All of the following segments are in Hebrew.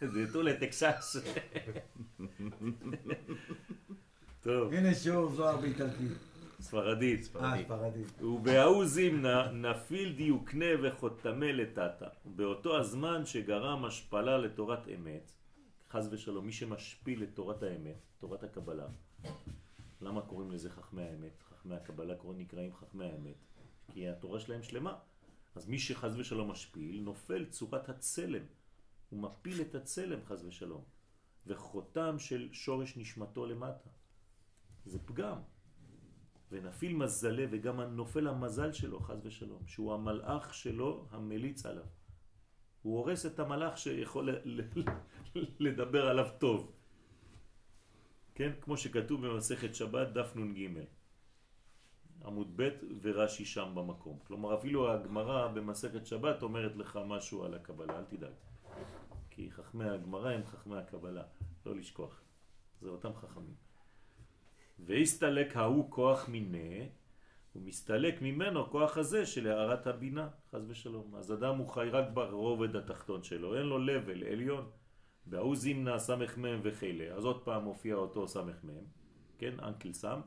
de tú le Texas. טוב, הנה שיעור זוהר באיטלקית. ספרדית. אה, ספרדית. ובהוא זימנה נפיל דיוקנה וחותמה לטאטה. באותו הזמן שגרם השפלה לתורת אמת, חז ושלום, מי שמשפיל את תורת האמת, תורת הקבלה, למה קוראים לזה חכמי האמת? חכמי הקבלה קוראים נקראים חכמי האמת, כי התורה שלהם שלמה. אז מי שחז ושלום משפיל, נופל צורת הצלם. הוא מפיל את הצלם חז ושלום. וחותם של שורש נשמתו למטה. זה פגם. ונפיל מזלה וגם נופל המזל שלו, חז ושלום, שהוא המלאך שלו המליץ עליו. הוא הורס את המלאך שיכול לדבר עליו טוב. כן? כמו שכתוב במסכת שבת, דף נ"ג. עמוד ב' ורש"י שם במקום. כלומר, אפילו הגמרא במסכת שבת אומרת לך משהו על הקבלה, אל תדאג. כי חכמי הגמרא הם חכמי הקבלה, לא לשכוח. זה אותם חכמים. והסתלק ההוא כוח מיני, הוא מסתלק ממנו כוח הזה של הערת הבינה, חז ושלום. אז אדם הוא חי רק ברובד התחתון שלו, אין לו לבל עליון. בהוא זימנה סמך מם וחילה, אז עוד פעם מופיע אותו סמך מם, כן, אנקל סם.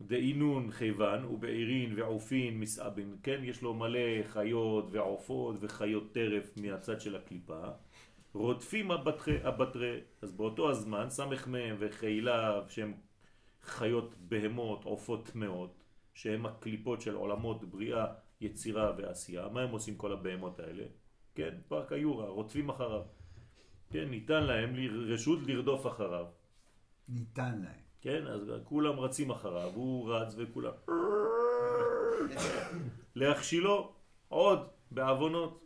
דאינון חיוון ובעירין ועופין מסעבין, כן, יש לו מלא חיות ועופות וחיות טרף מהצד של הקליפה. רודפים הבטרי, הבטרי, אז באותו הזמן סמך מהם וחילה שהם חיות בהמות, עופות טמאות, שהם הקליפות של עולמות בריאה, יצירה ועשייה. מה הם עושים כל הבהמות האלה? כן, פארק היורה, רודפים אחריו. כן, ניתן להם רשות לרדוף אחריו. ניתן להם. כן, אז כולם רצים אחריו, הוא רץ וכולם... להכשילו עוד בעוונות.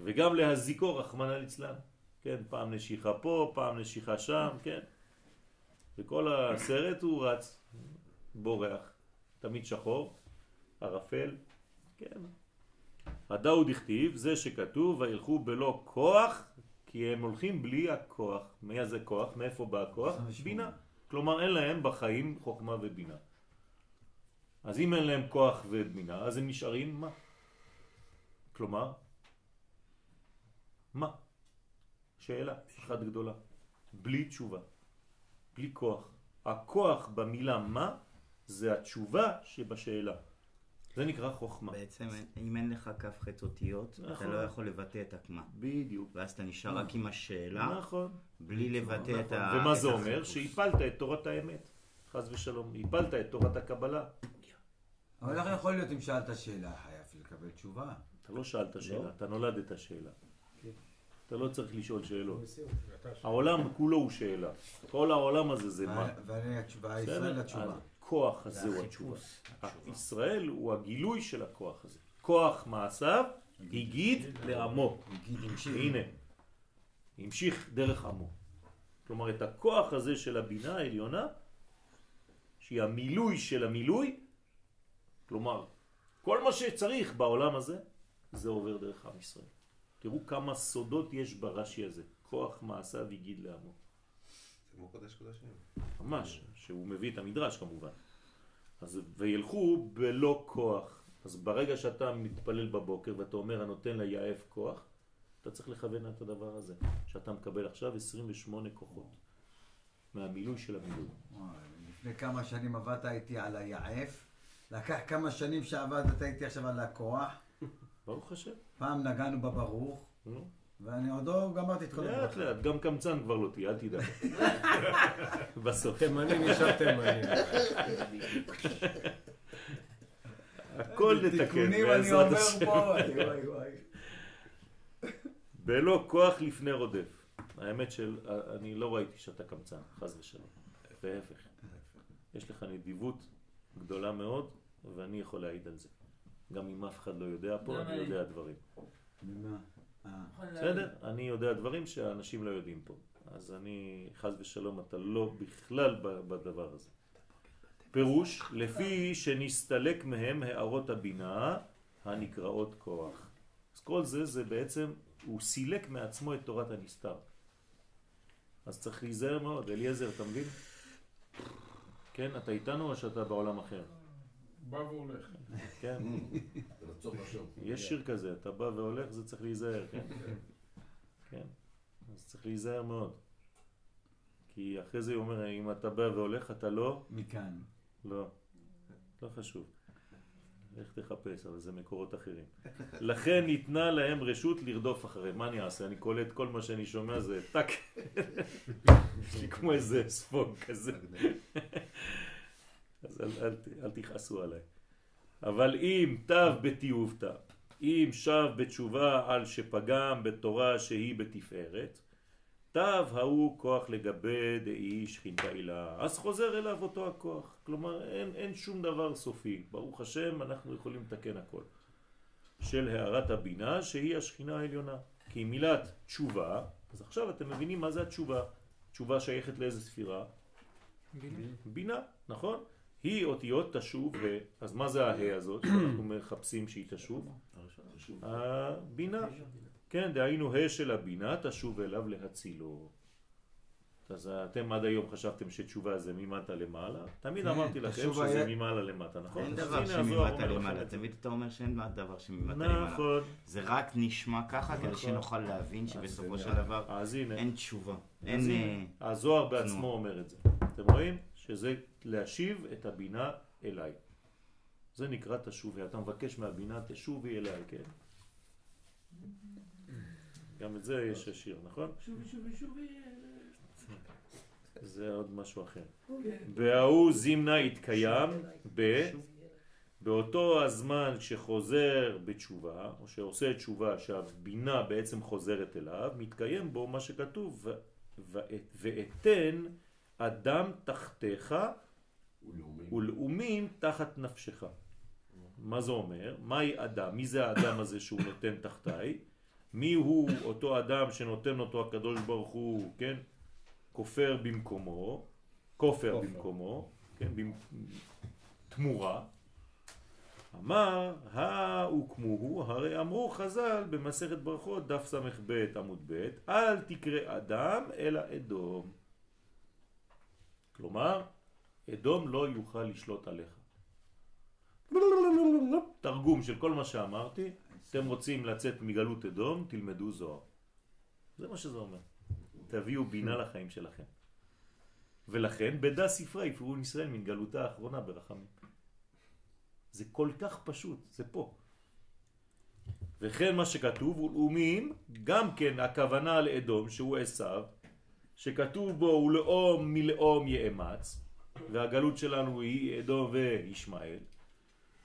וגם להזיקו רחמנא ליצלן. כן, פעם נשיכה פה, פעם נשיכה שם, כן. וכל הסרט הוא רץ, בורח, תמיד שחור, ערפל, כן. הדאו דכתיב, זה שכתוב, וילכו בלא כוח, כי הם הולכים בלי הכוח. מי זה כוח? מאיפה בא הכוח? 28. בינה. כלומר, אין להם בחיים חוכמה ובינה. אז אם אין להם כוח ובינה, אז הם נשארים מה? כלומר, מה? שאלה אחת גדולה. בלי תשובה. בלי כוח. הכוח במילה מה זה התשובה שבשאלה. זה נקרא חוכמה. בעצם אם אין לך כף חטא אותיות, אתה נכון. לא יכול לבטא את הכמה. בדיוק. ואז אתה נשאר רק עם השאלה, נכון. בלי לבטא את נכון. ה... ומה את זה אומר? שהפלת את תורת האמת. חז ושלום. הפלת את תורת הקבלה. אבל איך יכול להיות אם שאלת שאלה, חייב לקבל תשובה. אתה לא שאלת שאלה, אתה נולדת שאלה. אתה לא צריך לשאול שאלות. העולם כולו הוא שאלה. כל העולם הזה זה מה. ואני התשובה, ישראל בסדר? הכוח הזה הוא התשובה. ישראל הוא הגילוי של הכוח הזה. כוח מעשיו הגיד לעמו. הנה, המשיך דרך עמו. כלומר, את הכוח הזה של הבינה העליונה, שהיא המילוי של המילוי, כלומר, כל מה שצריך בעולם הזה, זה עובר דרך עם ישראל. תראו כמה סודות יש ברש"י הזה. כוח מעשיו הגיד לעמו. כמו קודש קודשים. ממש, שהוא מביא את המדרש כמובן. אז וילכו בלא כוח. אז ברגע שאתה מתפלל בבוקר ואתה אומר הנותן ליעף כוח, אתה צריך לכוון את הדבר הזה, שאתה מקבל עכשיו 28 כוחות מהמילוי של המילוי. לפני כמה שנים עבדת איתי על היעף, לקח כמה שנים שעבדת איתי עכשיו על הכוח, ברוך השם. פעם נגענו בברוך, ואני עוד לא גמרתי את כל לאט הברכה. לאט, גם קמצן כבר לא תהיה, אל תדאג. בסוף. תימני נשאר תימני. הכל נתקן, בעזרת השם. בלא כוח לפני רודף. האמת של, אני לא ראיתי שאתה קמצן, חס ושלום. להפך. יש לך נדיבות גדולה מאוד, ואני יכול להעיד על זה. גם אם אף אחד לא יודע פה, אני? יודע דברים. ממה? אה. בסדר? אני יודע דברים שהאנשים לא יודעים פה. אז אני, חס ושלום, אתה לא בכלל בדבר הזה. פירוש, לפי שנסתלק מהם הערות הבינה הנקראות כוח. אז כל זה, זה בעצם, הוא סילק מעצמו את תורת הנסתר. אז צריך להיזהר מאוד. אליעזר, אתה מבין? כן, אתה איתנו או שאתה בעולם אחר? בא והולך. כן? יש שיר כזה, אתה בא והולך, זה צריך להיזהר, כן? כן? אז צריך להיזהר מאוד. כי אחרי זה הוא אומר, אם אתה בא והולך, אתה לא, מכאן. לא, לא חשוב. לך תחפש, אבל זה מקורות אחרים. לכן ניתנה להם רשות לרדוף אחריהם. מה אני אעשה? אני קולט כל מה שאני שומע זה טאק. יש לי כמו איזה ספוג כזה. אז אל, אל, אל תכעסו עליי. אבל אם תב בתיעובתא, אם שב בתשובה על שפגם בתורה שהיא בתפארת, תב ההוא כוח לגבי דאי שכינתה אילה, אז חוזר אליו אותו הכוח. כלומר, אין, אין שום דבר סופי. ברוך השם, אנחנו יכולים לתקן הכל. של הערת הבינה, שהיא השכינה העליונה. כי מילת תשובה, אז עכשיו אתם מבינים מה זה התשובה. תשובה שייכת לאיזה ספירה? בינה, נכון? היא אותיות תשוב. אז מה זה הה הזאת שאנחנו מחפשים שהיא תשוב? הבינה. כן, דהיינו ה של הבינה תשוב אליו להצילו. אז אתם עד היום חשבתם שתשובה זה ממטה למעלה? תמיד כן, אמרתי לכם שזה ממעלה למטה, נכון? אין דבר שממטה למעלה. תמיד אתה אומר שאין דבר שממטה למעלה. נכון. זה רק נשמע ככה כדי נכון. שנוכל להבין שבסופו של דבר אין תשובה. אז אין... הנה, אה, הזוהר בעצמו. אומר את זה. אתם רואים? שזה להשיב את הבינה אליי. זה נקרא תשובי. אתה מבקש מהבינה תשובי אליי, כן? גם את זה יש השיר, נכון? שובי שובי שובי. זה עוד משהו אחר. וההוא זימנה התקיים ב... באותו הזמן שחוזר בתשובה, או שעושה תשובה שהבינה בעצם חוזרת אליו, מתקיים בו מה שכתוב, "ו- ואת- ואתן אדם תחתיך ולאומים. ולאומים תחת נפשך. מה זה אומר? מהי אדם? מי זה האדם הזה שהוא נותן תחתיי? מי הוא אותו אדם שנותן אותו הקדוש ברוך הוא, כן? כופר במקומו, כופר. במקומו, כן? תמורה. אמר, הוקמוהו, הרי אמרו חז"ל במסכת ברכות, דף ס"ב עמוד ב', אל תקרא אדם אלא אדום. כלומר, אדום לא יוכל לשלוט עליך. תרגום של כל מה שאמרתי, אתם רוצים לצאת מגלות אדום, תלמדו זוהר. זה מה שזה אומר. תביאו בינה לחיים שלכם. ולכן ספרה יפרו ישראל מן גלותה האחרונה ברחמים. זה כל כך פשוט, זה פה. וכן מה שכתוב, ולאומים, גם כן הכוונה לאדום, שהוא עשיו, שכתוב בו ולאום מלאום יאמץ, והגלות שלנו היא אדום וישמעאל.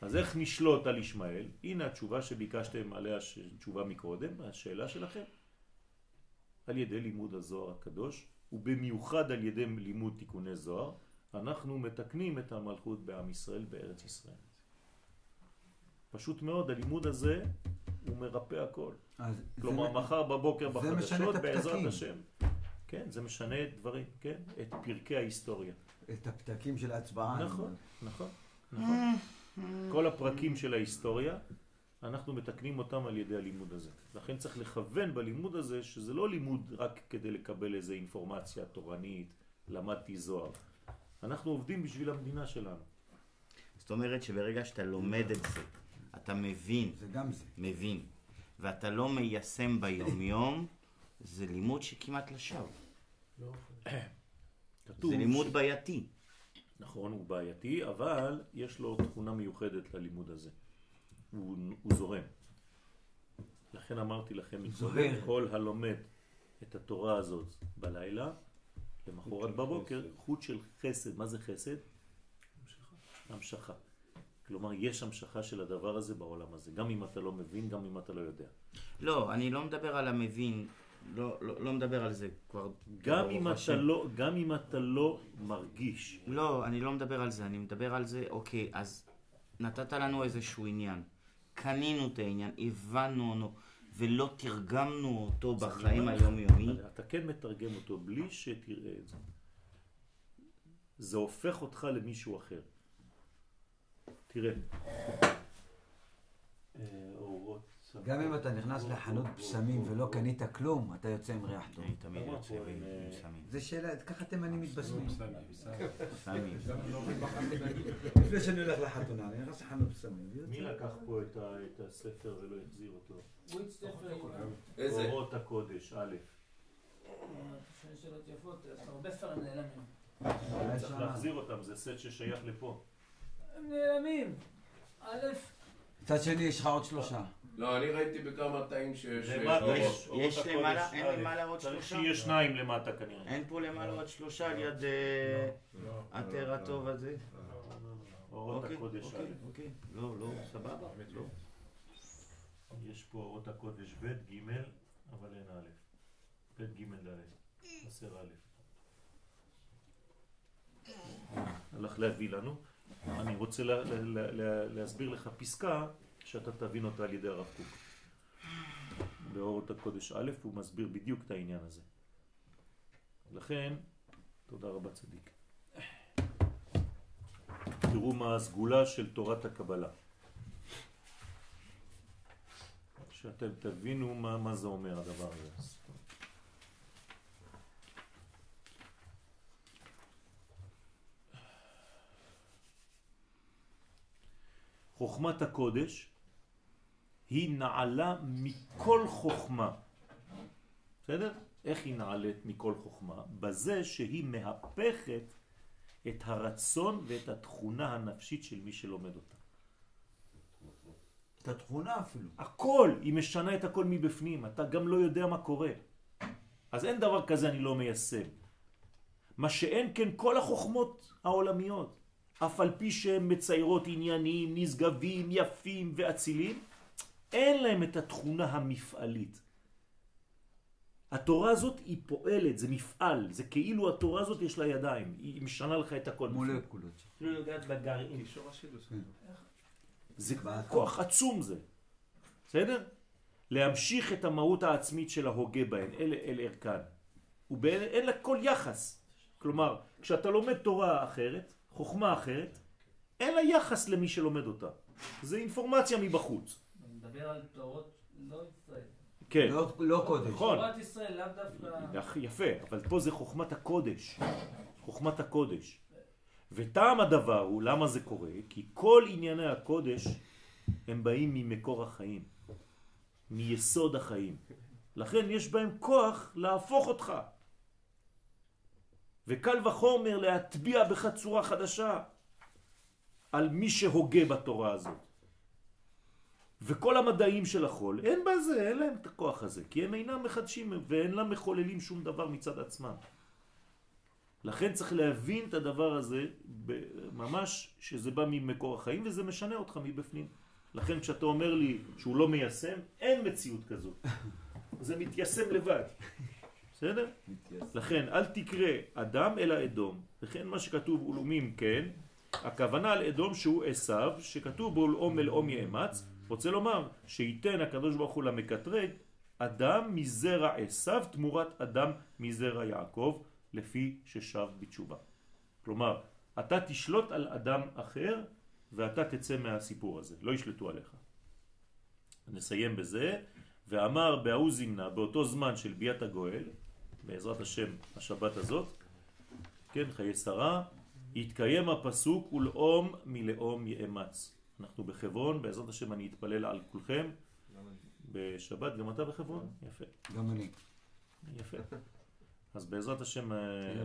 אז איך נשלוט על ישמעאל? הנה התשובה שביקשתם עליה תשובה מקודם, השאלה שלכם. על ידי לימוד הזוהר הקדוש, ובמיוחד על ידי לימוד תיקוני זוהר, אנחנו מתקנים את המלכות בעם ישראל בארץ ישראל. פשוט מאוד, הלימוד הזה הוא מרפא הכל. זה כלומר, מ- מחר בבוקר זה בחדשות, בעזרת. השם. כן, זה משנה דברים, כן? את פרקי ההיסטוריה. את הפתקים של ההצבעה. נכון, נכון, נכון. כל הפרקים של ההיסטוריה, אנחנו מתקנים אותם על ידי הלימוד הזה. לכן צריך לכוון בלימוד הזה, שזה לא לימוד רק כדי לקבל איזו אינפורמציה תורנית, למדתי זוהר. אנחנו עובדים בשביל המדינה שלנו. זאת אומרת שברגע שאתה לומד את זה, אתה מבין, זה גם זה. מבין, ואתה לא מיישם ביומיום, זה לימוד שכמעט לשווא. כתוב זה לימוד ש- בעייתי. נכון, הוא בעייתי, אבל יש לו תכונה מיוחדת ללימוד הזה. הוא, הוא זורם. לכן אמרתי לכם. כל הלומד את התורה הזאת בלילה, למחרת של בבוקר. חוט של חסד. מה זה חסד? המשכה. כלומר, יש המשכה של הדבר הזה בעולם הזה, גם אם אתה לא מבין, גם אם אתה לא יודע. לא, אני לא מדבר על המבין, לא, לא, לא מדבר על זה כבר. גם אם, אתה. לא, גם אם אתה לא מרגיש, לא, אני לא מדבר על זה, אני מדבר על זה, אוקיי, אז נתת לנו איזשהו עניין, קנינו את העניין, הבנו אותו, ולא תרגמנו אותו בחיים היומיומי. אתה כן מתרגם אותו בלי שתראה את זה. זה הופך אותך למישהו אחר. תראה, אה, גם אם אתה נכנס לחנות בשמים ולא קנית כלום, אתה יוצא עם ריח טוב. אני תמיד יוצא עם עם אה. זה שאלה, ככה תימנים מתבשמים. סמים. לפני שאני הולך לחתונה, אני נכנס לחנות בשמים. מי לקח פה את הספר ולא החזיר אותו? וויט ספר, איזה? אורות הקודש, א'. שני שאלות יפות, הרבה ספרים נעלמים. צריך. להחזיר אותם, זה סט ששייך לפה. הם נעלמים. א', מצד שני, יש לך עוד שלושה. לא, אני ראיתי בכמה תאים ש... ש- למטה לא- יש- למעלה- אין. למעלה עוד צריך שלושה? שיהיה שניים למטה כנראה. אין פה למעלה עוד שלושה על יד אה, התר הטוב הזה? אורות אוקיי, הקודש, אוקיי, א'. אוקיי. לא, לא, סבבה. לא. יש פה אורות הקודש ב', ג', אבל אין א'. ב', ג', ד'. חסר א'. הלך להביא לנו. אני רוצה לה, לה, לה, לה, להסביר לך פסקה שאתה תבין אותה על ידי הרב קוק. באורות הקודש א', הוא מסביר בדיוק את העניין הזה. לכן, תודה רבה צדיק. תראו מה הסגולה של תורת הקבלה. שאתם תבינו מה, מה זה אומר הדבר הזה. חוכמת הקודש היא נעלה מכל חוכמה. בסדר? איך היא נעלית מכל חוכמה? בזה שהיא מהפכת את הרצון ואת התכונה הנפשית של מי שלומד אותה. את התכונה אפילו. הכל, היא משנה את הכל מבפנים, אתה גם לא יודע מה קורה. אז אין דבר כזה אני לא מיישם. מה שאין כן כל החוכמות העולמיות, אף על פי שהן מציירות עניינים, נשגבים, יפים ואצילים, אין להם את התכונה המפעלית. התורה הזאת היא פועלת, זה מפעל, זה כאילו התורה הזאת יש לה ידיים, היא משנה לך את הכל. מולקולות. אפילו נוגעת בגרעין. זה באטום. כוח עצום זה. בסדר? להמשיך את המהות העצמית של ההוגה בהן, אל, אל ערכן. ואין לה כל יחס. כלומר, כשאתה לומד תורה אחרת, חוכמה אחרת, אין לה יחס למי שלומד אותה. זה אינפורמציה מבחוץ. מדבר על תורות לא ישראל. כן, לא- לא קודש. נכון. תורת ישראל לאו דווקא... יפה, אבל פה זה חוכמת הקודש. חוכמת הקודש. וטעם הדבר הוא, למה זה קורה? כי כל ענייני הקודש הם באים ממקור החיים, מיסוד החיים. לכן יש בהם כוח להפוך אותך. וקל וחומר להטביע בך צורה חדשה על מי שהוגה בתורה הזאת. וכל המדעים של החול, אין בזה, אין להם את הכוח הזה, כי הם אינם מחדשים ואין להם מחוללים שום דבר מצד עצמם. לכן צריך להבין את הדבר הזה ממש שזה בא ממקור החיים וזה משנה אותך מבפנים. לכן כשאתה אומר לי שהוא לא מיישם, אין מציאות כזאת. זה מתיישם לבד. בסדר? לכן אל תקרא אדם אלא אדום. לכן מה שכתוב אולומים כן, הכוונה על אדום שהוא עשיו, שכתוב בו לאום אל אום יאמץ, רוצה לומר שייתן הקדוש ברוך הוא למקטרג אדם מזרע עשיו תמורת אדם מזרע יעקב, לפי ששב בתשובה. כלומר, אתה תשלוט על אדם אחר ואתה תצא מהסיפור הזה, לא ישלטו עליך. נסיים בזה, ואמר בהוא זמנה, באותו זמן של ביאת הגואל, בעזרת השם השבת הזאת, כן, חיי שרה, יתקיים הפסוק ולאום מלאום יאמץ. אנחנו בחברון, בעזרת השם אני אתפלל על כולכם בשבת, גם אתה בחברון? יפה, גם אני. יפה. אז בעזרת השם אה.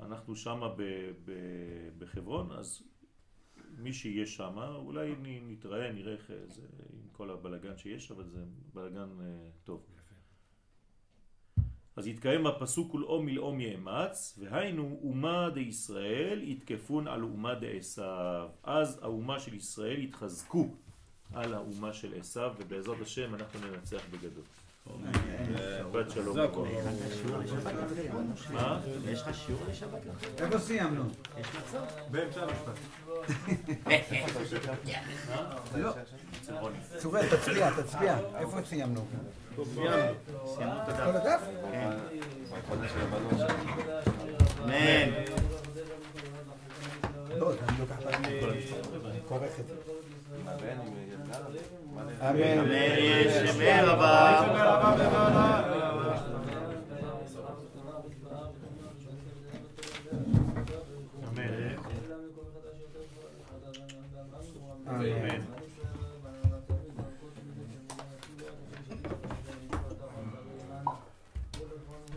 אנחנו שמה ב- ב- בחברון, אז מי שיהיה שמה, אולי נתראה, נראה איך זה עם כל הבלגן שיש, אבל זה בלגן אה, טוב. אז יתקיים הפסוק ולאום מלאום יאמץ, והיינו אומה דישראל יתקפון על אומה דעשיו. אז האומה של ישראל יתחזקו על האומה של עשיו, ובעזרת השם אנחנו ננצח בגדול. שבת שלום. מה? יש לך שיעור לשבת? איפה סיימנו? לא. צורי, תצביע, תצביע. איפה סיימנו? סיימנו את הדף. אמן. לא? אמן. אמן, יהיה שמי רבה.